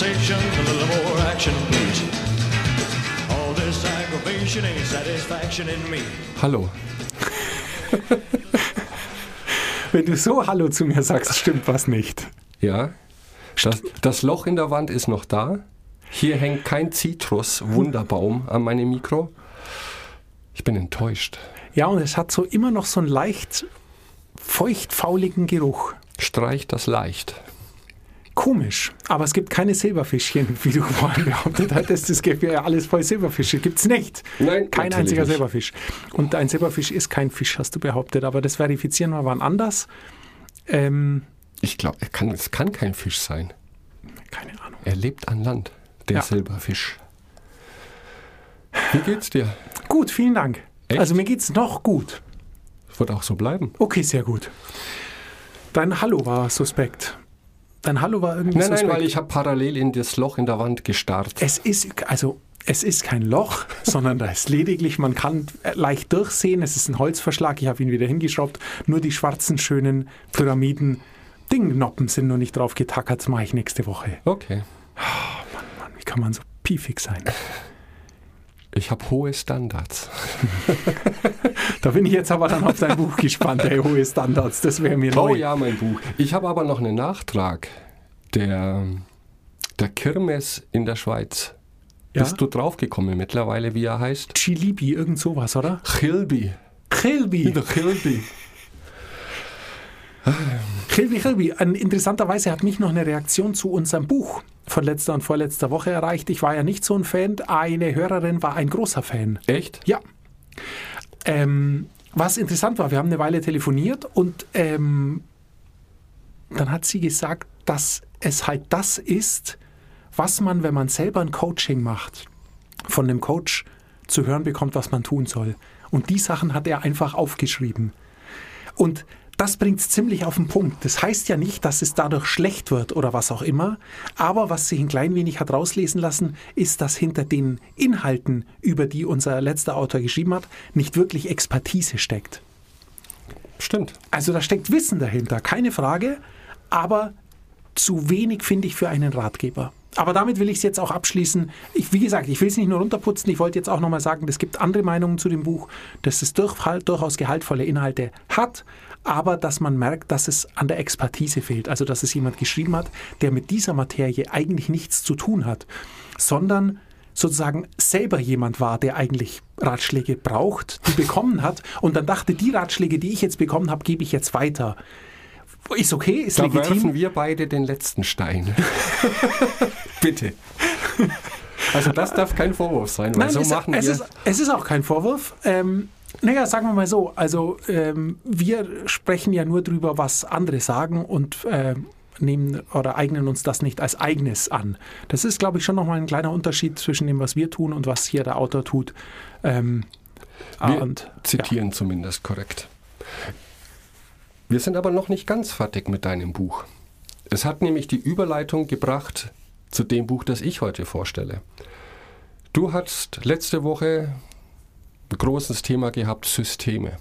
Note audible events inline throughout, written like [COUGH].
conversation, a little more action, please. All this aggravation ain't satisfaction in me. Hallo. Wenn du so Hallo zu mir sagst, stimmt was nicht. Ja, das, das Loch in der Wand ist noch da. Hier hängt kein Zitrus-Wunderbaum an meinem Mikro. Ich bin enttäuscht. Ja, und es hat so immer noch so einen leicht feuchtfauligen Geruch. Streicht das leicht. Komisch, aber es gibt keine Silberfischchen, [LAUGHS] wie du vorhin behauptet hattest. Es gibt ja alles voll Silberfische. Gibt es nicht. Nein, Kein einziger nicht. Silberfisch. Und ein Silberfisch ist kein Fisch, hast du behauptet. Aber das verifizieren wir wann anders. Ähm, Ich glaube, es kann kein Fisch sein. keine Ahnung. Er lebt an Land, der Ja. Silberfisch. Wie geht's dir? Gut, vielen Dank. Echt? Also mir geht's noch gut. Wird auch so bleiben. Okay, sehr gut. Dein Hallo war suspekt. Dein Hallo war irgendwie Nein, nein, suspekt. weil ich habe parallel in das Loch in der Wand gestarrt. Es ist, also, es ist kein Loch, [LAUGHS] sondern da ist lediglich, man kann leicht durchsehen, es ist ein Holzverschlag, ich habe ihn wieder hingeschraubt, nur die schwarzen, schönen Pyramiden, Dingnoppen sind noch nicht drauf getackert, das mache ich nächste Woche. Okay. Mann, wie kann man so piefig sein? [LAUGHS] Ich habe hohe Standards. [LAUGHS] Da bin ich jetzt aber dann auf dein Buch gespannt, ey, hohe Standards, das wäre mir Oh neu. ja, mein Buch. Ich habe aber noch einen Nachtrag. Der, der Kirmes in der Schweiz. Ja? Bist du draufgekommen mittlerweile, wie er heißt? Chilibi, irgend sowas, oder? Chilbi. Chilbi. Chilbi. Chilbi. An- Interessanterweise hat mich noch eine Reaktion zu unserem Buch von letzter und vorletzter Woche erreicht. Ich war ja nicht so ein Fan. Eine Hörerin war ein großer Fan. Echt? Ja. Ähm, was interessant war, wir haben eine Weile telefoniert und ähm, dann hat sie gesagt, dass es halt das ist, was man, wenn man selber ein Coaching macht, von dem Coach zu hören bekommt, was man tun soll. Und die Sachen hat er einfach aufgeschrieben. Und das bringt es ziemlich auf den Punkt. Das heißt ja nicht, dass es dadurch schlecht wird oder was auch immer. Aber was sich ein klein wenig hat rauslesen lassen, ist, dass hinter den Inhalten, über die unser letzter Autor geschrieben hat, nicht wirklich Expertise steckt. Stimmt. Also da steckt Wissen dahinter, keine Frage, aber zu wenig finde ich für einen Ratgeber. Aber damit will ich es jetzt auch abschließen. Ich, wie gesagt, ich will es nicht nur runterputzen, ich wollte jetzt auch nochmal sagen, es gibt andere Meinungen zu dem Buch, dass es durch, durchaus gehaltvolle Inhalte hat, aber dass man merkt, dass es an der Expertise fehlt. Also dass es jemand geschrieben hat, der mit dieser Materie eigentlich nichts zu tun hat, sondern sozusagen selber jemand war, der eigentlich Ratschläge braucht, die bekommen hat und dann dachte, die Ratschläge, die ich jetzt bekommen habe, gebe ich jetzt weiter. Ist okay, ist Da legitim. werfen wir beide den letzten Stein. [LAUGHS] Bitte. Also das darf kein Vorwurf sein, weil Nein, so es, machen es, wir... ist, es ist auch kein Vorwurf. Ähm, naja, sagen wir mal so, also ähm, wir sprechen ja nur drüber, was andere sagen und ähm, nehmen oder eignen uns das nicht als eigenes an. Das ist, glaube ich, schon nochmal ein kleiner Unterschied zwischen dem, was wir tun und was hier der Autor tut. Ähm, Wir und, zitieren zumindest korrekt. Wir sind aber noch nicht ganz fertig mit deinem Buch. Es hat nämlich die Überleitung gebracht zu dem Buch, das ich heute vorstelle. Du hast letzte Woche ein großes Thema gehabt, Systeme.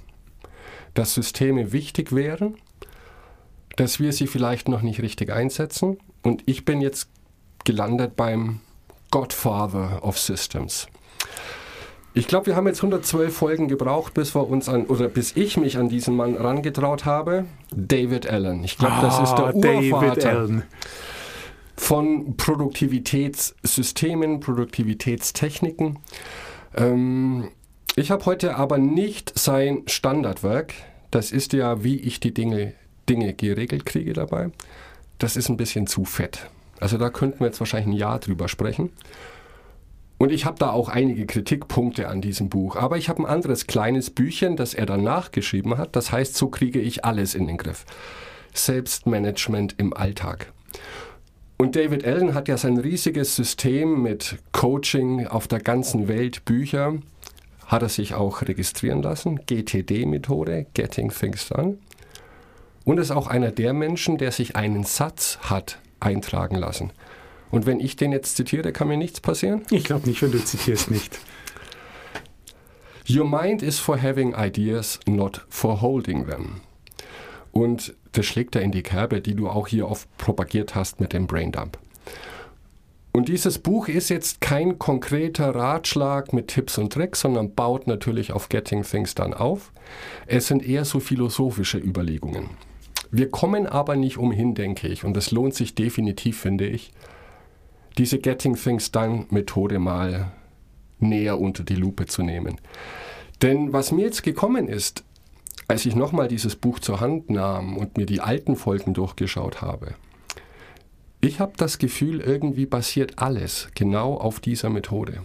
Dass Systeme wichtig wären, dass wir sie vielleicht noch nicht richtig einsetzen. Und ich bin jetzt gelandet beim Godfather of Systems. Ich glaube, wir haben jetzt 112 Folgen gebraucht, bis wir uns an oder bis ich mich an diesen Mann rangetraut habe. David Allen. Ich glaube, das ist der Ah, David Urvater Allen. von Produktivitätssystemen, Produktivitätstechniken. Ähm, ich habe heute aber nicht sein Standardwerk. Das ist ja, wie ich die Dinge, Dinge geregelt kriege dabei. Das ist ein bisschen zu fett. Also da könnten wir jetzt wahrscheinlich ein Jahr drüber sprechen. Und ich habe da auch einige Kritikpunkte an diesem Buch. Aber ich habe ein anderes kleines Büchchen, das er danach geschrieben hat. Das heißt, so kriege ich alles in den Griff. Selbstmanagement im Alltag. Und David Allen hat ja sein riesiges System mit Coaching auf der ganzen Welt, Bücher, hat er sich auch registrieren lassen, GTD-Methode, Getting Things Done. Und ist auch einer der Menschen, der sich einen Satz hat eintragen lassen. Und wenn ich den jetzt zitiere, kann mir nichts passieren? Ich glaube nicht, wenn du zitierst nicht. Your mind is for having ideas, not for holding them. Und das schlägt er in die Kerbe, die du auch hier oft propagiert hast mit dem Braindump. Und dieses Buch ist jetzt kein konkreter Ratschlag mit Tipps und Tricks, sondern baut natürlich auf Getting Things Done auf. Es sind eher so philosophische Überlegungen. Wir kommen aber nicht umhin, denke ich, und es lohnt sich definitiv, finde ich, diese Getting Things Done Methode mal näher unter die Lupe zu nehmen. Denn was mir jetzt gekommen ist, als ich nochmal dieses Buch zur Hand nahm und mir die alten Folgen durchgeschaut habe, ich habe das Gefühl, irgendwie basiert alles genau auf dieser Methode.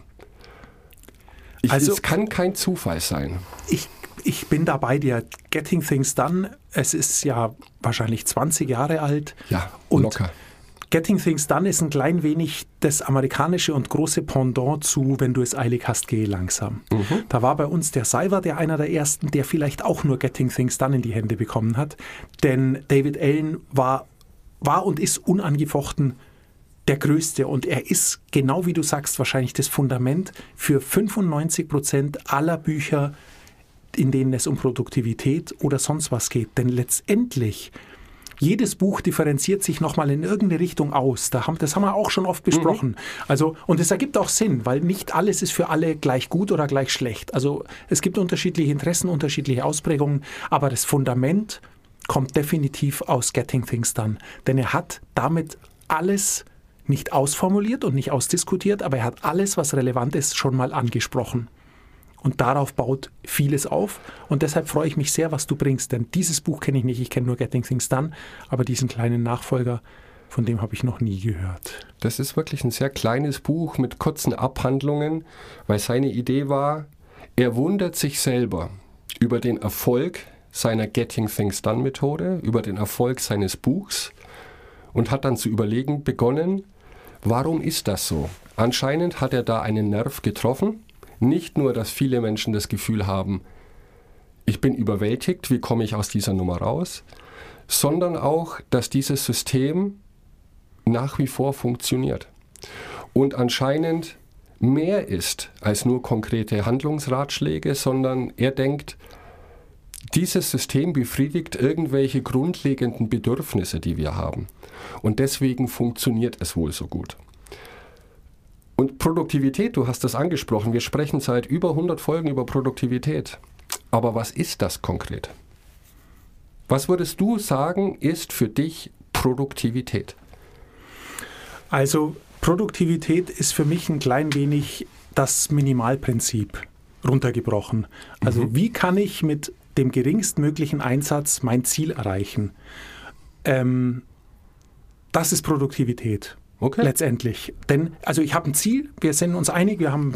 Ich, Also- es kann kein Zufall sein. Ich, ich bin da bei dir. Getting Things Done, es ist ja wahrscheinlich 20 Jahre alt. Ja, Und locker. Getting Things Done ist ein klein wenig das amerikanische und große Pendant zu, wenn du es eilig hast, gehe langsam. Da war bei uns der Seiver, der einer der ersten, der vielleicht auch nur Getting Things Done in die Hände bekommen hat. Denn David Allen war, war und ist unangefochten der Größte und er ist, genau wie du sagst, wahrscheinlich das Fundament für 95 Prozent aller Bücher, in denen es um Produktivität oder sonst was geht. Denn letztendlich, jedes Buch differenziert sich nochmal in irgendeine Richtung aus. Da haben, das haben wir auch schon oft besprochen. Also, und es ergibt auch Sinn, weil nicht alles ist für alle gleich gut oder gleich schlecht. Also es gibt unterschiedliche Interessen, unterschiedliche Ausprägungen, aber das Fundament kommt definitiv aus Getting Things Done. Denn er hat damit alles nicht ausformuliert und nicht ausdiskutiert, aber er hat alles, was relevant ist, schon mal angesprochen. Und darauf baut vieles auf. Und deshalb freue ich mich sehr, was du bringst. Denn dieses Buch kenne ich nicht. Ich kenne nur Getting Things Done. Aber diesen kleinen Nachfolger, von dem habe ich noch nie gehört. Das ist wirklich ein sehr kleines Buch mit kurzen Abhandlungen, weil seine Idee war, er wundert sich selber über den Erfolg seiner Getting Things Done Methode, über den Erfolg seines Buchs und hat dann zu überlegen begonnen, warum ist das so? Anscheinend hat er da einen Nerv getroffen. Nicht nur, dass viele Menschen das Gefühl haben, ich bin überwältigt, wie komme ich aus dieser Nummer raus, sondern auch, dass dieses System nach wie vor funktioniert. Und anscheinend mehr ist als nur konkrete Handlungsratschläge, sondern er denkt, dieses System befriedigt irgendwelche grundlegenden Bedürfnisse, die wir haben. Und deswegen funktioniert es wohl so gut. Und Produktivität, du hast das angesprochen, wir sprechen seit über 100 Folgen über Produktivität. Aber was ist das konkret? Was würdest du sagen, ist für dich Produktivität? Also Produktivität ist für mich ein klein wenig das Minimalprinzip runtergebrochen. Also wie kann ich mit dem geringstmöglichen Einsatz mein Ziel erreichen? Ähm, das ist Produktivität. Okay. Letztendlich. Denn, also ich habe ein Ziel, wir sind uns einig, wir, haben,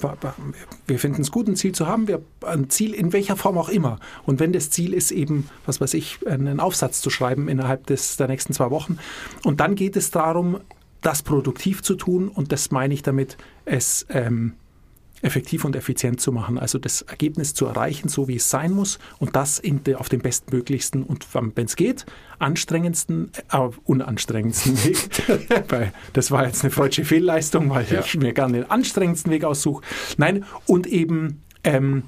wir finden es gut, ein Ziel zu haben, wir, ein Ziel in welcher Form auch immer. Und wenn das Ziel ist, eben, was weiß ich, einen Aufsatz zu schreiben innerhalb des, der nächsten zwei Wochen. Und dann geht es darum, das produktiv zu tun und das meine ich damit, es ähm, effektiv und effizient zu machen. Also das Ergebnis zu erreichen, so wie es sein muss und das de, auf dem bestmöglichsten und wenn es geht, anstrengendsten, äh, unanstrengendsten [LAUGHS] Weg. [LAUGHS] Weil das war jetzt eine freudsche Fehlleistung, weil Ja. ich mir gerne den anstrengendsten Weg aussuche. Nein, und eben ähm,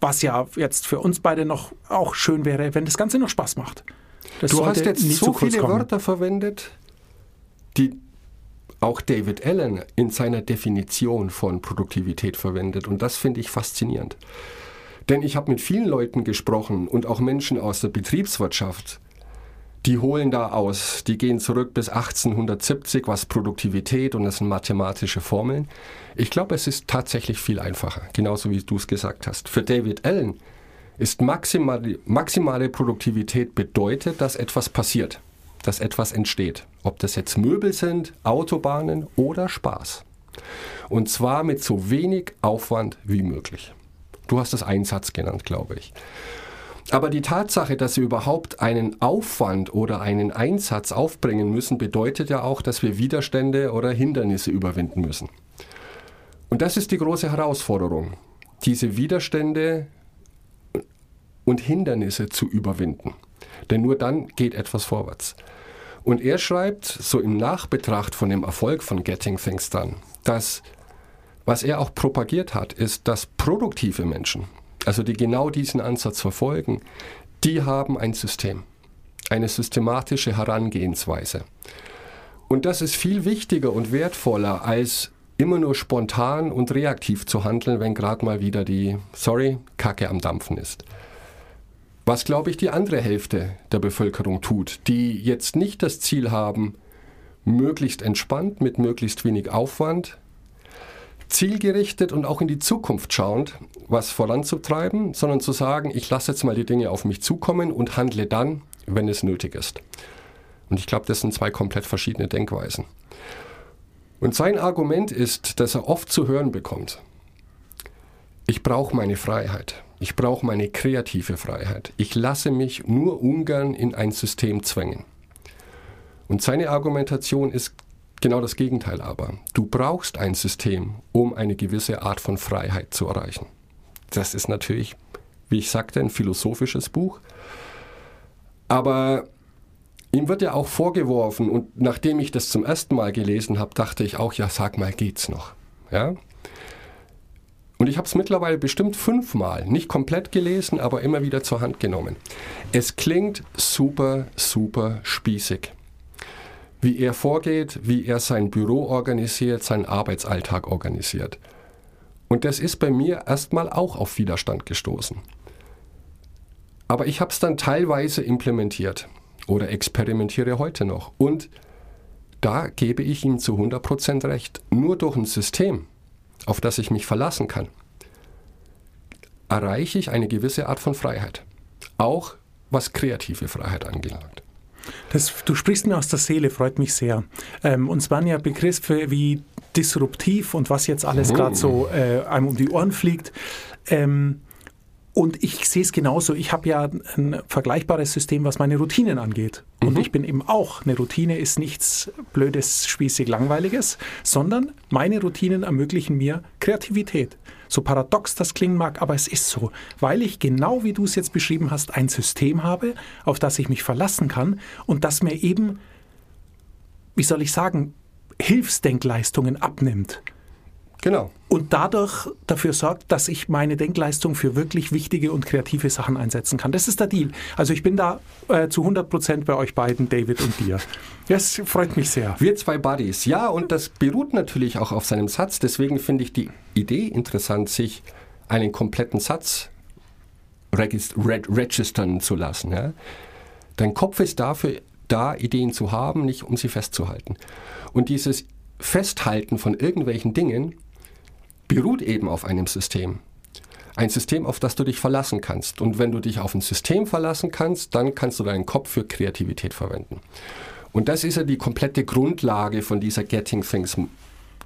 was ja jetzt für uns beide noch auch schön wäre, wenn das Ganze noch Spaß macht. Das Du hast jetzt so viele kommen. Wörter verwendet, die auch David Allen in seiner Definition von Produktivität verwendet. Und das finde ich faszinierend. Denn ich habe mit vielen Leuten gesprochen und auch Menschen aus der Betriebswirtschaft, die holen da aus, die gehen zurück bis 1870, was Produktivität und das sind mathematische Formeln. Ich glaube, es ist tatsächlich viel einfacher, genauso wie du es gesagt hast. Für David Allen ist maximale, maximale Produktivität bedeutet, dass etwas passiert, dass etwas entsteht. Ob das jetzt Möbel sind, Autobahnen oder Spaß. Und zwar mit so wenig Aufwand wie möglich. Du hast das Einsatz genannt, glaube ich. Aber die Tatsache, dass wir überhaupt einen Aufwand oder einen Einsatz aufbringen müssen, bedeutet ja auch, dass wir Widerstände oder Hindernisse überwinden müssen. Und das ist die große Herausforderung, diese Widerstände und Hindernisse zu überwinden. Denn nur dann geht etwas vorwärts. Und er schreibt, so im Nachbetracht von dem Erfolg von Getting Things Done, dass was er auch propagiert hat, ist, dass produktive Menschen, also die genau diesen Ansatz verfolgen, die haben ein System, eine systematische Herangehensweise. Und das ist viel wichtiger und wertvoller, als immer nur spontan und reaktiv zu handeln, wenn gerade mal wieder die, sorry, Kacke am Dampfen ist. Was, glaube ich, die andere Hälfte der Bevölkerung tut, die jetzt nicht das Ziel haben, möglichst entspannt, mit möglichst wenig Aufwand, zielgerichtet und auch in die Zukunft schauend was voranzutreiben, sondern zu sagen, ich lasse jetzt mal die Dinge auf mich zukommen und handle dann, wenn es nötig ist. Und ich glaube, das sind zwei komplett verschiedene Denkweisen. Und sein Argument ist, dass er oft zu hören bekommt, ich brauche meine Freiheit. Ich brauche meine kreative Freiheit. Ich lasse mich nur ungern in ein System zwängen. Und seine Argumentation ist genau das Gegenteil aber. Du brauchst ein System, um eine gewisse Art von Freiheit zu erreichen. Das ist natürlich, wie ich sagte, ein philosophisches Buch. Aber ihm wird ja auch vorgeworfen, und nachdem ich das zum ersten Mal gelesen habe, dachte ich auch, ja, sag mal, geht's noch? Ja? Und ich habe es mittlerweile bestimmt fünfmal, nicht komplett gelesen, aber immer wieder zur Hand genommen. Es klingt super, super spießig. Wie er vorgeht, wie er sein Büro organisiert, seinen Arbeitsalltag organisiert. Und das ist bei mir erstmal auch auf Widerstand gestoßen. Aber ich habe es dann teilweise implementiert oder experimentiere heute noch. Und da gebe ich ihm zu 100% recht. Nur durch ein System, auf das ich mich verlassen kann, erreiche ich eine gewisse Art von Freiheit. Auch was kreative Freiheit angelangt. Das, du sprichst mir aus der Seele, freut mich sehr. Ähm, uns waren ja Begriffe wie disruptiv und was jetzt alles oh. gerade so äh, einem um die Ohren fliegt. Ähm, und ich sehe es genauso. Ich habe ja ein vergleichbares System, was meine Routinen angeht. Und mhm. ich bin eben auch, eine Routine ist nichts Blödes, Spießig, Langweiliges, sondern meine Routinen ermöglichen mir Kreativität. So paradox das klingen mag, aber es ist so, weil ich genau wie du es jetzt beschrieben hast, ein System habe, auf das ich mich verlassen kann und das mir eben, wie soll ich sagen, Hilfsdenkleistungen abnimmt. Genau. Und dadurch dafür sorgt, dass ich meine Denkleistung für wirklich wichtige und kreative Sachen einsetzen kann. Das ist der Deal. Also ich bin da äh, zu 100 Prozent bei euch beiden, David und dir. Das freut mich sehr. Wir zwei Buddies. Ja, und das beruht natürlich auch auf seinem Satz. Deswegen finde ich die Idee interessant, sich einen kompletten Satz registern zu lassen. Ja? Dein Kopf ist dafür da, Ideen zu haben, nicht um sie festzuhalten. Und dieses Festhalten von irgendwelchen Dingen beruht eben auf einem System. Ein System, auf das du dich verlassen kannst. Und wenn du dich auf ein System verlassen kannst, dann kannst du deinen Kopf für Kreativität verwenden. Und das ist ja die komplette Grundlage von dieser Getting Things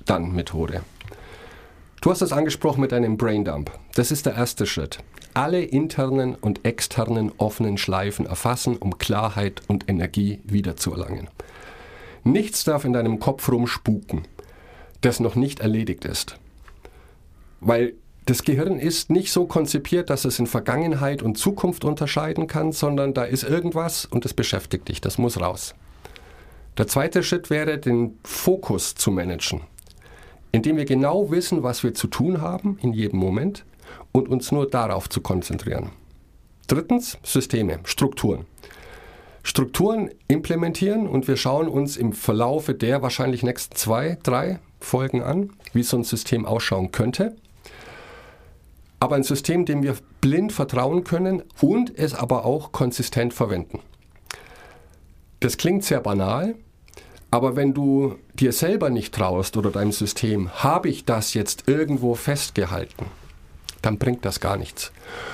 Done Methode. Du hast das angesprochen mit einem Braindump. Das ist der erste Schritt. Alle internen und externen offenen Schleifen erfassen, um Klarheit und Energie wiederzuerlangen. Nichts darf in deinem Kopf rumspuken, das noch nicht erledigt ist. Weil das Gehirn ist nicht so konzipiert, dass es in Vergangenheit und Zukunft unterscheiden kann, sondern da ist irgendwas und es beschäftigt dich, das muss raus. Der zweite Schritt wäre, den Fokus zu managen, indem wir genau wissen, was wir zu tun haben in jedem Moment und uns nur darauf zu konzentrieren. Drittens, Systeme, Strukturen. Strukturen implementieren und wir schauen uns im Verlaufe der wahrscheinlich nächsten zwei, drei Folgen an, wie so ein System ausschauen könnte aber ein System, dem wir blind vertrauen können und es aber auch konsistent verwenden. Das klingt sehr banal, aber wenn du dir selber nicht traust oder deinem System, habe ich das jetzt irgendwo festgehalten, dann bringt das gar nichts.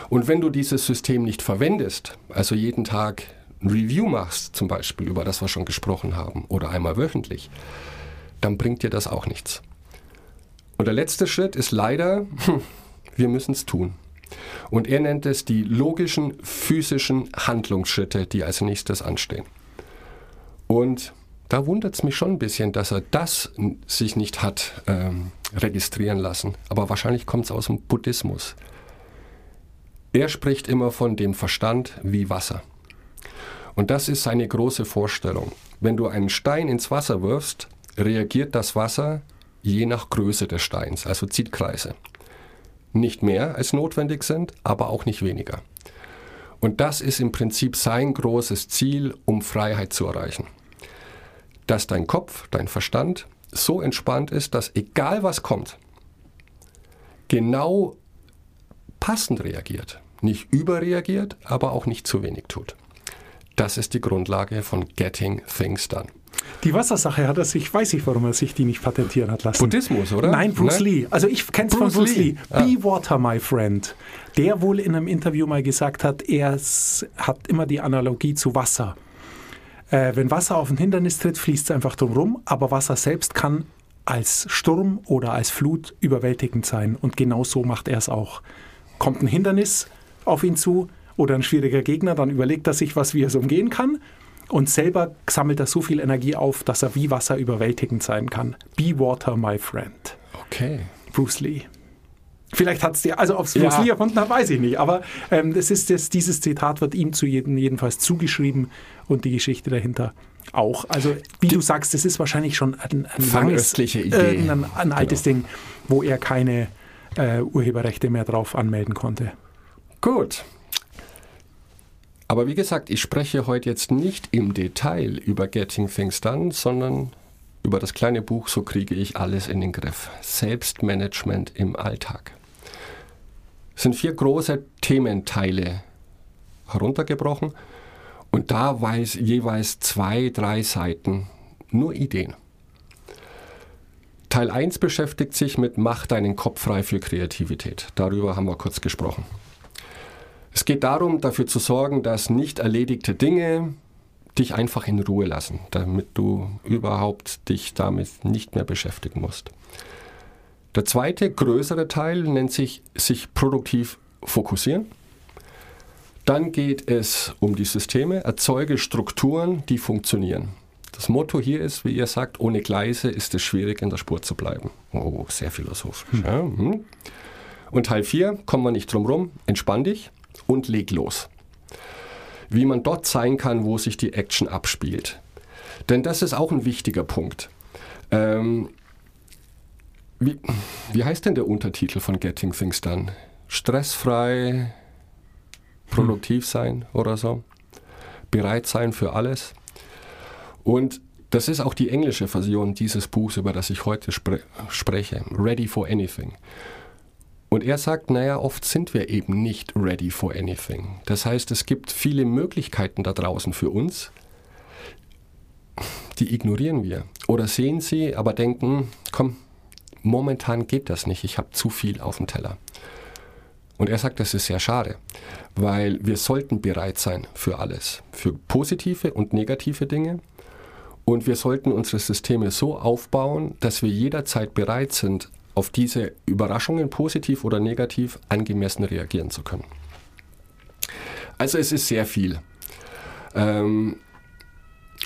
Und wenn du dieses System nicht verwendest, also jeden Tag ein Review machst, zum Beispiel über das wir schon gesprochen haben, oder einmal wöchentlich, dann bringt dir das auch nichts. Und der letzte Schritt ist leider, wir müssen es tun. Und er nennt es die logischen physischen Handlungsschritte, die als nächstes anstehen. Und da wundert es mich schon ein bisschen, dass er das sich nicht hat ähm, registrieren lassen. Aber wahrscheinlich kommt es aus dem Buddhismus. Er spricht immer von dem Verstand wie Wasser. Und das ist seine große Vorstellung. Wenn du einen Stein ins Wasser wirfst, reagiert das Wasser je nach Größe des Steins, also zieht Kreise. Nicht mehr als notwendig sind, aber auch nicht weniger. Und das ist im Prinzip sein großes Ziel, um Freiheit zu erreichen. dass dein Kopf, dein Verstand so entspannt ist, dass egal was kommt, genau passend reagiert. Nicht überreagiert, aber auch nicht zu wenig tut. Das ist die Grundlage von Getting Things Done. Die Wassersache hat er sich, weiß ich, warum er sich die nicht patentieren hat lassen. Buddhismus, oder? Nein, Bruce Ne? Lee. Also ich kenne es von Bruce Lee. Lee. Ah. Be Water, my friend. Der wohl in einem Interview mal gesagt hat, er hat immer die Analogie zu Wasser. Äh, wenn Wasser auf ein Hindernis tritt, fließt es einfach drum rum, aber Wasser selbst kann als Sturm oder als Flut überwältigend sein. Und genau so macht er es auch. Kommt ein Hindernis auf ihn zu oder ein schwieriger Gegner, dann überlegt er sich, was wie er es umgehen kann. Und selber sammelt er so viel Energie auf, dass er wie Wasser überwältigend sein kann. Be water, my friend. Okay. Bruce Lee. Vielleicht hat es dir, also ob es Bruce Ja. Lee erfunden hat, weiß ich nicht. Aber ähm, das ist das, dieses Zitat wird ihm zu jedem, jedenfalls zugeschrieben und die Geschichte dahinter auch. Also wie du sagst, das ist wahrscheinlich schon ein, ein Fangöstliche Idee. irgendein ein altes Ding, wo er keine äh, Urheberrechte mehr drauf anmelden konnte. Gut. Aber wie gesagt, ich spreche heute jetzt nicht im Detail über Getting Things Done, sondern über das kleine Buch So kriege ich alles in den Griff. Selbstmanagement im Alltag. Es sind vier große Thementeile heruntergebrochen und da weiß jeweils zwei, drei Seiten nur Ideen. Teil 1 beschäftigt sich mit Mach deinen Kopf frei für Kreativität. Darüber haben wir kurz gesprochen. Es geht darum, dafür zu sorgen, dass nicht erledigte Dinge dich einfach in Ruhe lassen, damit du überhaupt dich damit nicht mehr beschäftigen musst. Der zweite, größere Teil nennt sich sich produktiv fokussieren. Dann geht es um die Systeme, erzeuge Strukturen, die funktionieren. Das Motto hier ist, wie ihr sagt, ohne Gleise ist es schwierig, in der Spur zu bleiben. Oh, sehr philosophisch. Ja, hm. Und Teil 4, kommen wir nicht drum rum, entspann dich und leg los. Wie man dort sein kann, wo sich die Action abspielt. Denn das ist auch ein wichtiger Punkt. Ähm, wie, wie heißt denn der Untertitel von Getting Things Done? Stressfrei, produktiv sein oder so? Bereit sein für alles? Und das ist auch die englische Version dieses Buchs, über das ich heute spre spreche. Ready for Anything. Und er sagt, naja, oft sind wir eben nicht ready for anything. Das heißt, es gibt viele Möglichkeiten da draußen für uns, die ignorieren wir. Oder sehen sie, aber denken, komm, momentan geht das nicht, ich habe zu viel auf dem Teller. Und er sagt, das ist sehr schade, weil wir sollten bereit sein für alles, für positive und negative Dinge. Und wir sollten unsere Systeme so aufbauen, dass wir jederzeit bereit sind, auf diese Überraschungen positiv oder negativ angemessen reagieren zu können. Also es ist sehr viel. Ähm,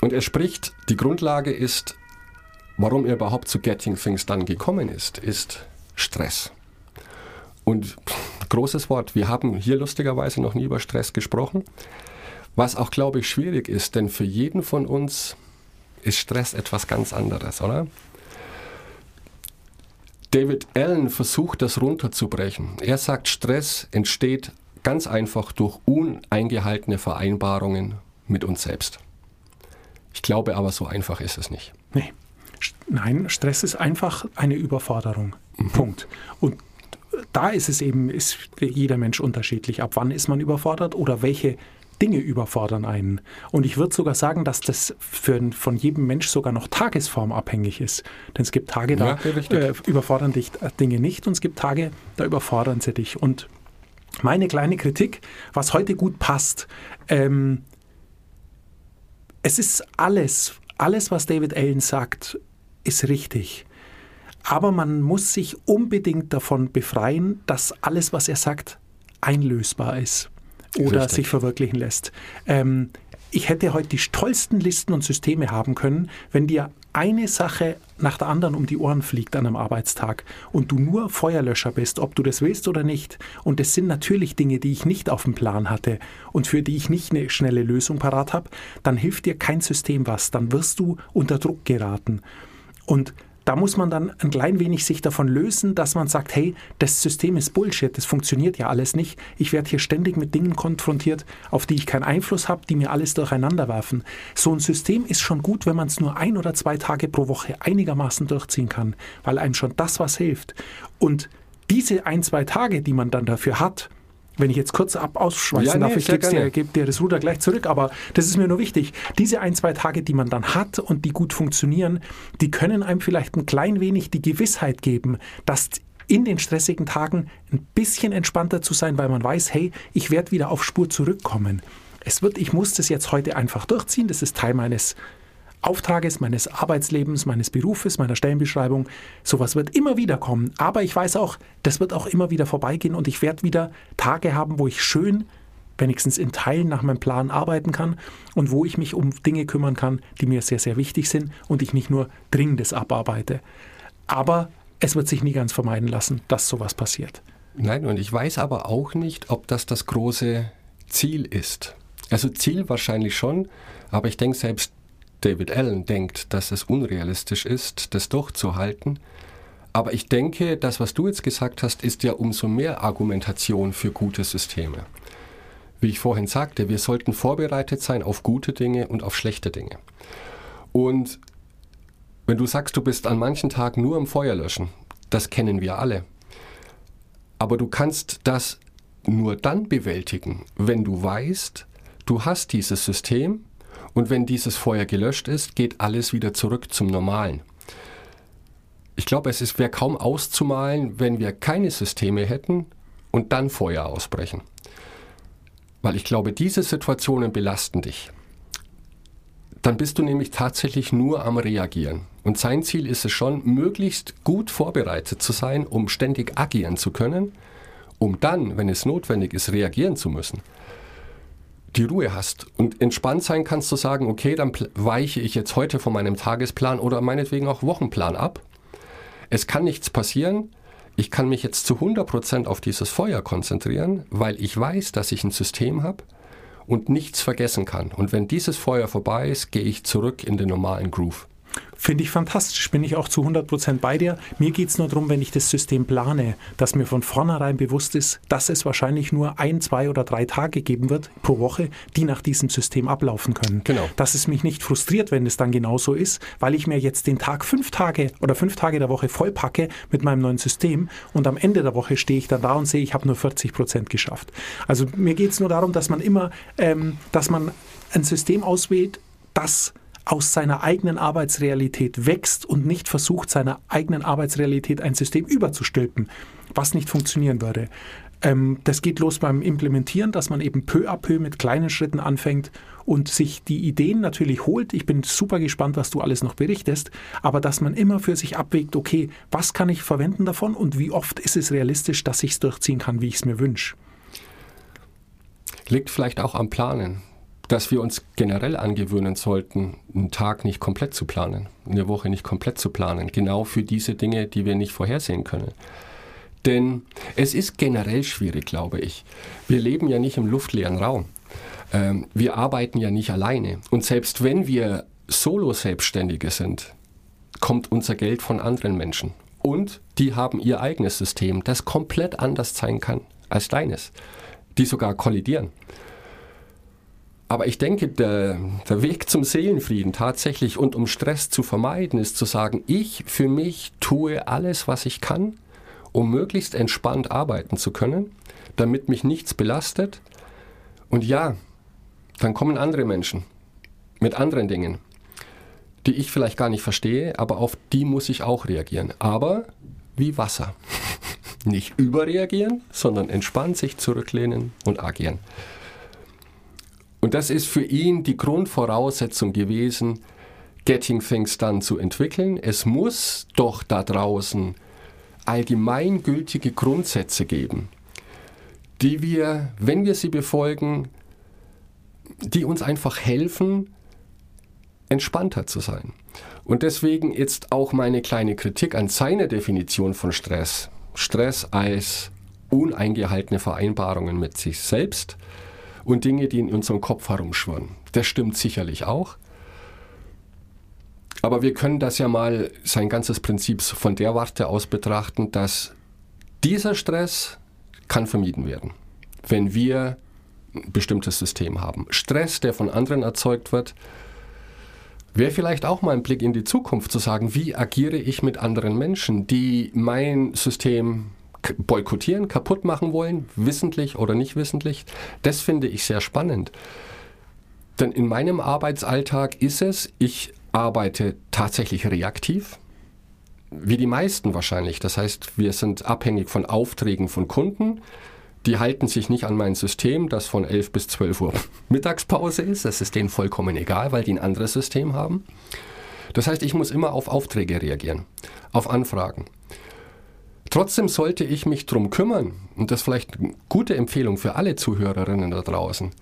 und er spricht, die Grundlage ist, warum er überhaupt zu Getting Things Done gekommen ist, ist Stress. Und großes Wort, wir haben hier lustigerweise noch nie über Stress gesprochen, was auch, glaube ich, schwierig ist, denn für jeden von uns ist Stress etwas ganz anderes, oder? David Allen versucht das runterzubrechen. Er sagt, Stress entsteht ganz einfach durch uneingehaltene Vereinbarungen mit uns selbst. Ich glaube aber, so einfach ist es nicht. Nee. Nein, Stress ist einfach eine Überforderung. Punkt. Und da ist es eben, ist jeder Mensch unterschiedlich. Ab wann ist man überfordert oder welche Dinge überfordern einen? Und ich würde sogar sagen, dass das für, von jedem Mensch sogar noch tagesformabhängig ist. Denn es gibt Tage, da Ja, äh, überfordern dich Dinge nicht und es gibt Tage, da überfordern sie dich. Und meine kleine Kritik, was heute gut passt, ähm, es ist alles, alles, was David Allen sagt, ist richtig. Aber man muss sich unbedingt davon befreien, dass alles, was er sagt, einlösbar ist oder sich verwirklichen lässt. Ähm, ich hätte heute die tollsten Listen und Systeme haben können, wenn dir eine Sache nach der anderen um die Ohren fliegt an einem Arbeitstag und du nur Feuerlöscher bist, ob du das willst oder nicht. Und es sind natürlich Dinge, die ich nicht auf dem Plan hatte und für die ich nicht eine schnelle Lösung parat habe, dann hilft dir kein System was. Dann wirst du unter Druck geraten. Und da muss man dann ein klein wenig sich davon lösen, dass man sagt, hey, das System ist Bullshit, das funktioniert ja alles nicht. Ich werde hier ständig mit Dingen konfrontiert, auf die ich keinen Einfluss habe, die mir alles durcheinander werfen. So ein System ist schon gut, wenn man es nur ein oder zwei Tage pro Woche einigermaßen durchziehen kann, weil einem schon das was hilft. Und diese ein, zwei Tage, die man dann dafür hat, wenn ich jetzt kurz ab ausschweißen Ja, nee, darf, ich gebe dir, geb dir das Ruder gleich zurück, aber das ist mir nur wichtig. Diese ein, zwei Tage, die man dann hat und die gut funktionieren, die können einem vielleicht ein klein wenig die Gewissheit geben, dass in den stressigen Tagen ein bisschen entspannter zu sein, weil man weiß, hey, ich werde wieder auf Spur zurückkommen. Es wird, ich muss das jetzt heute einfach durchziehen, das ist Teil meines Auftrages, meines Arbeitslebens, meines Berufes, meiner Stellenbeschreibung. Sowas wird immer wieder kommen. Aber ich weiß auch, das wird auch immer wieder vorbeigehen und ich werde wieder Tage haben, wo ich schön, wenigstens in Teilen nach meinem Plan arbeiten kann und wo ich mich um Dinge kümmern kann, die mir sehr, sehr wichtig sind und ich nicht nur Dringendes abarbeite. Aber es wird sich nie ganz vermeiden lassen, dass sowas passiert. Nein, und ich weiß aber auch nicht, ob das das große Ziel ist. Also Ziel wahrscheinlich schon, aber ich denke selbst David Allen denkt, dass es unrealistisch ist, das durchzuhalten. Aber ich denke, das, was du jetzt gesagt hast, ist ja umso mehr Argumentation für gute Systeme. Wie ich vorhin sagte, wir sollten vorbereitet sein auf gute Dinge und auf schlechte Dinge. Und wenn du sagst, du bist an manchen Tagen nur am Feuer löschen, das kennen wir alle. Aber du kannst das nur dann bewältigen, wenn du weißt, du hast dieses System und wenn dieses Feuer gelöscht ist, geht alles wieder zurück zum Normalen. Ich glaube, es wäre kaum auszumalen, wenn wir keine Systeme hätten und dann Feuer ausbrechen. Weil ich glaube, diese Situationen belasten dich. Dann bist du nämlich tatsächlich nur am Reagieren. Und sein Ziel ist es schon, möglichst gut vorbereitet zu sein, um ständig agieren zu können, um dann, wenn es notwendig ist, reagieren zu müssen die Ruhe hast und entspannt sein kannst zu sagen, okay, dann weiche ich jetzt heute von meinem Tagesplan oder meinetwegen auch Wochenplan ab. Es kann nichts passieren. Ich kann mich jetzt zu 100% auf dieses Feuer konzentrieren, weil ich weiß, dass ich ein System habe und nichts vergessen kann. Und wenn dieses Feuer vorbei ist, gehe ich zurück in den normalen Groove. Finde ich fantastisch, bin ich auch zu 100% bei dir. Mir geht es nur darum, wenn ich das System plane, dass mir von vornherein bewusst ist, dass es wahrscheinlich nur ein, zwei oder drei Tage geben wird pro Woche, die nach diesem System ablaufen können. Genau. Dass es mich nicht frustriert, wenn es dann genauso ist, weil ich mir jetzt den Tag fünf Tage oder fünf Tage der Woche vollpacke mit meinem neuen System und am Ende der Woche stehe ich dann da und sehe, ich habe nur 40% geschafft. Also mir geht es nur darum, dass man immer, ähm, dass man ein System auswählt, das aus seiner eigenen Arbeitsrealität wächst und nicht versucht, seiner eigenen Arbeitsrealität ein System überzustülpen, was nicht funktionieren würde. Ähm, das geht los beim Implementieren, dass man eben peu à peu mit kleinen Schritten anfängt und sich die Ideen natürlich holt. Ich bin super gespannt, was du alles noch berichtest, aber dass man immer für sich abwägt, okay, was kann ich verwenden davon und wie oft ist es realistisch, dass ich es durchziehen kann, wie ich es mir wünsche. Liegt vielleicht auch am Planen dass wir uns generell angewöhnen sollten, einen Tag nicht komplett zu planen, eine Woche nicht komplett zu planen, genau für diese Dinge, die wir nicht vorhersehen können. Denn es ist generell schwierig, glaube ich. Wir leben ja nicht im luftleeren Raum. Ähm, wir arbeiten ja nicht alleine. Und selbst wenn wir Solo-Selbstständige sind, kommt unser Geld von anderen Menschen. Und die haben ihr eigenes System, das komplett anders sein kann als deines, die sogar kollidieren. Aber ich denke, der, der, Weg zum Seelenfrieden tatsächlich und um Stress zu vermeiden, ist zu sagen, ich für mich tue alles, was ich kann, um möglichst entspannt arbeiten zu können, damit mich nichts belastet. Und ja, dann kommen andere Menschen mit anderen Dingen, die ich vielleicht gar nicht verstehe, aber auf die muss ich auch reagieren. Aber wie Wasser. [LAUGHS] Nicht überreagieren, sondern entspannt sich zurücklehnen und agieren. Und das ist für ihn die Grundvoraussetzung gewesen, Getting Things Done zu entwickeln. Es muss doch da draußen allgemeingültige Grundsätze geben, die wir, wenn wir sie befolgen, die uns einfach helfen, entspannter zu sein. Und deswegen jetzt auch meine kleine Kritik an seiner Definition von Stress. Stress als uneingehaltene Vereinbarungen mit sich selbst und Dinge, die in unserem Kopf herumschwirren. Das stimmt sicherlich auch. Aber wir können das ja mal sein ganzes Prinzip von der Warte aus betrachten, dass dieser Stress kann vermieden werden, wenn wir ein bestimmtes System haben. Stress, der von anderen erzeugt wird, wäre vielleicht auch mal ein Blick in die Zukunft zu sagen, wie agiere ich mit anderen Menschen, die mein System boykottieren, kaputt machen wollen, wissentlich oder nicht wissentlich. Das finde ich sehr spannend. Denn in meinem Arbeitsalltag ist es, ich arbeite tatsächlich reaktiv, wie die meisten wahrscheinlich. Das heißt, wir sind abhängig von Aufträgen von Kunden. Die halten sich nicht an mein System, das von 11 bis 12 Uhr [LAUGHS] Mittagspause ist. Das ist denen vollkommen egal, weil die ein anderes System haben. Das heißt, ich muss immer auf Aufträge reagieren, auf Anfragen. Trotzdem sollte ich mich darum kümmern, und das ist vielleicht eine gute Empfehlung für alle Zuhörerinnen da draußen.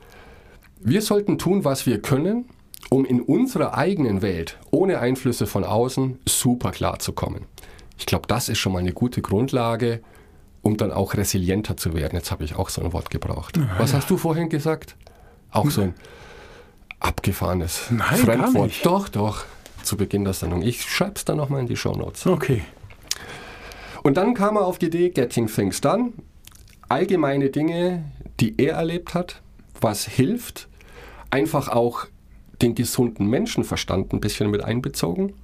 Wir sollten tun, was wir können, um in unserer eigenen Welt ohne Einflüsse von außen super klar zu kommen. Ich glaube, das ist schon mal eine gute Grundlage, um dann auch resilienter zu werden. Jetzt habe ich auch so ein Wort gebraucht. Ja, was hast du vorhin gesagt? Auch so ein abgefahrenes Nein, Fremdwort. Doch, doch, zu Beginn der Sendung. Ich schreibe es dann nochmal in die Show Notes. Okay. Und dann kam er auf die Idee, Getting Things Done. Allgemeine Dinge, die er erlebt hat, was hilft. Einfach auch den gesunden Menschenverstand ein bisschen mit einbezogen.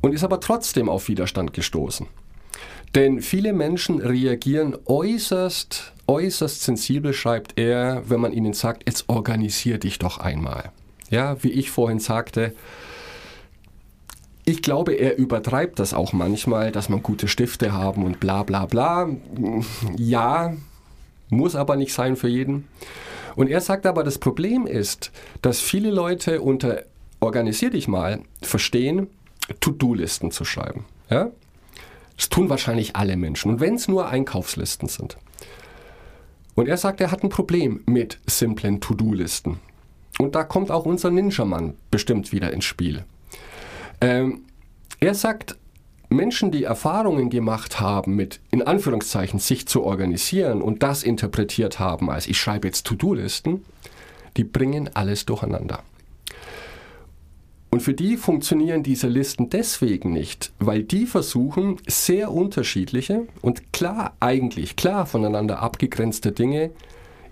Und ist aber trotzdem auf Widerstand gestoßen. Denn viele Menschen reagieren äußerst, äußerst sensibel, schreibt er, wenn man ihnen sagt, jetzt organisier dich doch einmal. Ja, wie ich vorhin sagte, ich glaube, er übertreibt das auch manchmal, dass man gute Stifte haben und bla bla bla. Ja, muss aber nicht sein für jeden. Und er sagt aber, das Problem ist, dass viele Leute unter organisier dich mal verstehen, To-Do-Listen zu schreiben. Ja? Das tun wahrscheinlich alle Menschen. Und wenn es nur Einkaufslisten sind. Und er sagt, er hat ein Problem mit simplen To-Do-Listen. Und da kommt auch unser Ninja-Mann bestimmt wieder ins Spiel. Ähm, er sagt, Menschen, die Erfahrungen gemacht haben mit, in Anführungszeichen, sich zu organisieren und das interpretiert haben als ich schreibe jetzt To-Do-Listen, die bringen alles durcheinander. Und für die funktionieren diese Listen deswegen nicht, weil die versuchen, sehr unterschiedliche und klar, eigentlich klar voneinander abgegrenzte Dinge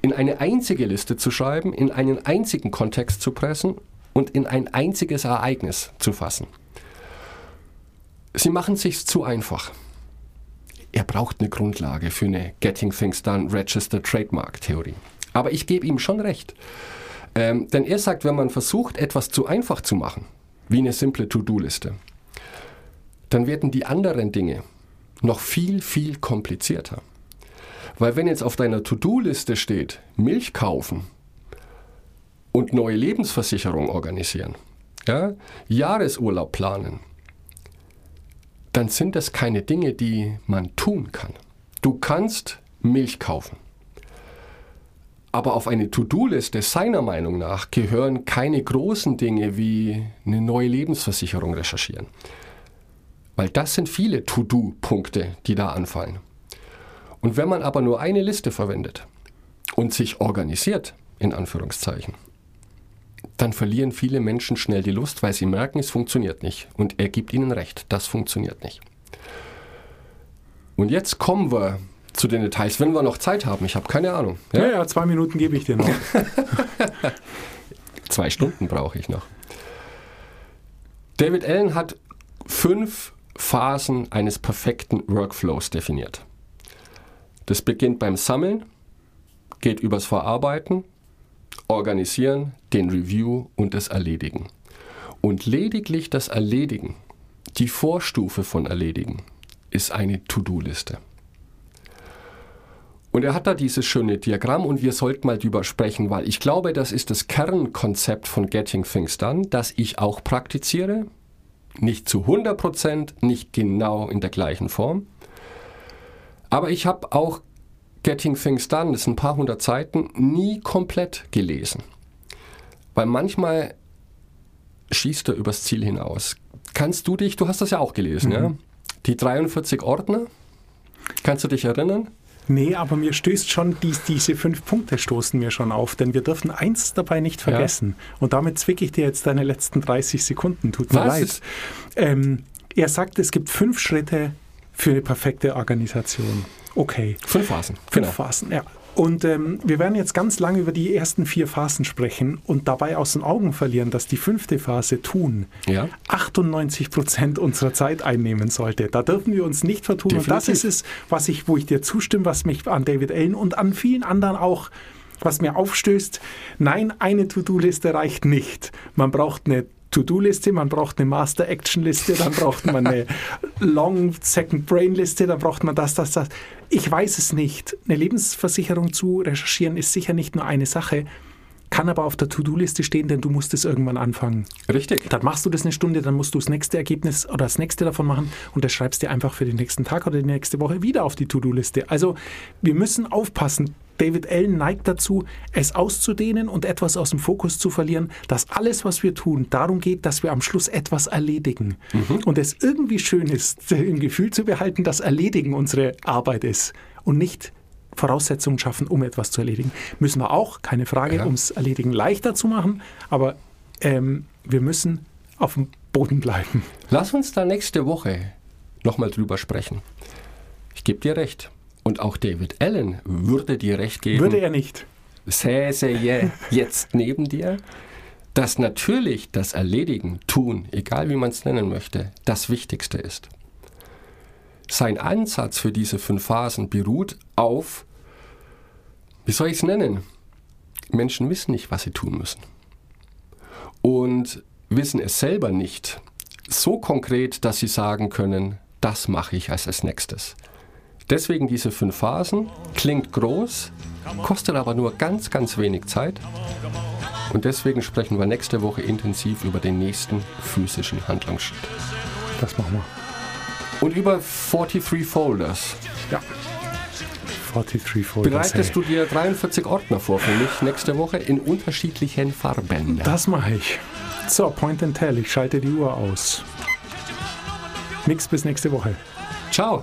in eine einzige Liste zu schreiben, in einen einzigen Kontext zu pressen und in ein einziges Ereignis zu fassen. Sie machen es sich zu einfach. Er braucht eine Grundlage für eine Getting Things Done Register Trademark Theorie. Aber ich gebe ihm schon recht. Ähm, denn er sagt, wenn man versucht, etwas zu einfach zu machen, wie eine simple To-Do-Liste, dann werden die anderen Dinge noch viel, viel komplizierter. Weil wenn jetzt auf deiner To-Do-Liste steht, Milch kaufen und neue Lebensversicherung organisieren, ja, Jahresurlaub planen, dann sind das keine Dinge, die man tun kann. Du kannst Milch kaufen. Aber auf eine To-Do-Liste seiner Meinung nach gehören keine großen Dinge wie eine neue Lebensversicherung recherchieren. Weil das sind viele To-Do-Punkte, die da anfallen. Und wenn man aber nur eine Liste verwendet und sich organisiert, in Anführungszeichen, dann verlieren viele Menschen schnell die Lust, weil sie merken, es funktioniert nicht. Und er gibt ihnen recht, das funktioniert nicht. Und jetzt kommen wir zu den Details, wenn wir noch Zeit haben. Ich habe keine Ahnung. Ja, ja, ja zwei Minuten gebe ich dir noch. [LAUGHS] zwei Stunden brauche ich noch. David Allen hat fünf Phasen eines perfekten Workflows definiert. Das beginnt beim Sammeln, geht übers Verarbeiten, Organisieren, den Review und das Erledigen. Und lediglich das Erledigen, die Vorstufe von Erledigen, ist eine To-Do-Liste. Und er hat da dieses schöne Diagramm und wir sollten mal drüber sprechen, weil ich glaube, das ist das Kernkonzept von Getting Things Done, das ich auch praktiziere. Nicht zu 100%, nicht genau in der gleichen Form. Aber ich habe auch Getting Things Done, das sind ein paar hundert Seiten, nie komplett gelesen. Weil manchmal schießt er übers Ziel hinaus. Kannst du dich, du hast das ja auch gelesen, mhm. ja? Die 43 Ordner, kannst du dich erinnern? Nee, aber mir stößt schon, dies, diese fünf Punkte stoßen mir schon auf, denn wir dürfen eins dabei nicht vergessen. Und damit zwicke ich dir jetzt deine letzten 30 Sekunden. Tut mir Was leid. Ähm, er sagt, es gibt fünf Schritte für eine perfekte Organisation. Okay. Fünf Phasen. Fünf Genau. Phasen, ja. Und ähm, wir werden jetzt ganz lange über die ersten vier Phasen sprechen und dabei aus den Augen verlieren, dass die fünfte Phase tun Ja. 98 Prozent unserer Zeit einnehmen sollte. Da dürfen wir uns nicht vertun. Und das ist Definitiv. es, was ich, wo ich dir zustimme, was mich an David Allen und an vielen anderen auch, was mir aufstößt. Nein, eine To-Do-Liste reicht nicht. Man braucht eine To-Do-Liste, man braucht eine Master-Action-Liste, dann braucht man eine [LAUGHS] Long Second Brain-Liste, dann braucht man das, das, das. Ich weiß es nicht. Eine Lebensversicherung zu recherchieren ist sicher nicht nur eine Sache, kann aber auf der To-Do-Liste stehen, denn du musst es irgendwann anfangen. Richtig. Dann machst du das eine Stunde, dann musst du das nächste Ergebnis oder das nächste davon machen und das schreibst dir einfach für den nächsten Tag oder die nächste Woche wieder auf die To-Do-Liste. Also wir müssen aufpassen. David Allen neigt dazu, es auszudehnen und etwas aus dem Fokus zu verlieren, dass alles, was wir tun, darum geht, dass wir am Schluss etwas erledigen. Und es irgendwie schön ist, [LAUGHS] im Gefühl zu behalten, dass Erledigen unsere Arbeit ist und nicht Voraussetzungen schaffen, um etwas zu erledigen. Müssen wir auch, keine Frage, Ja. ums Erledigen leichter zu machen, aber ähm, wir müssen auf dem Boden bleiben. Lass uns da nächste Woche nochmal drüber sprechen. Ich gebe dir recht. Und auch David Allen würde dir recht geben. Würde er nicht. säße je jetzt neben dir, dass natürlich das Erledigen, Tun, egal wie man es nennen möchte, das Wichtigste ist. Sein Ansatz für diese fünf Phasen beruht auf, wie soll ich es nennen? Menschen wissen nicht, was sie tun müssen. Und wissen es selber nicht so konkret, dass sie sagen können, das mache ich als als nächstes. Deswegen diese fünf Phasen, klingt groß, kostet aber nur ganz, ganz wenig Zeit. Und deswegen sprechen wir nächste Woche intensiv über den nächsten physischen Handlungsschritt. Das machen wir. Und über 43 Folders. Ja. 43 Folders. Bereitest du dir 43 Ordner vor für mich nächste Woche in unterschiedlichen Farben? Das mache ich. So, Point and Tell. Ich schalte die Uhr aus. Nix bis nächste Woche. Ciao!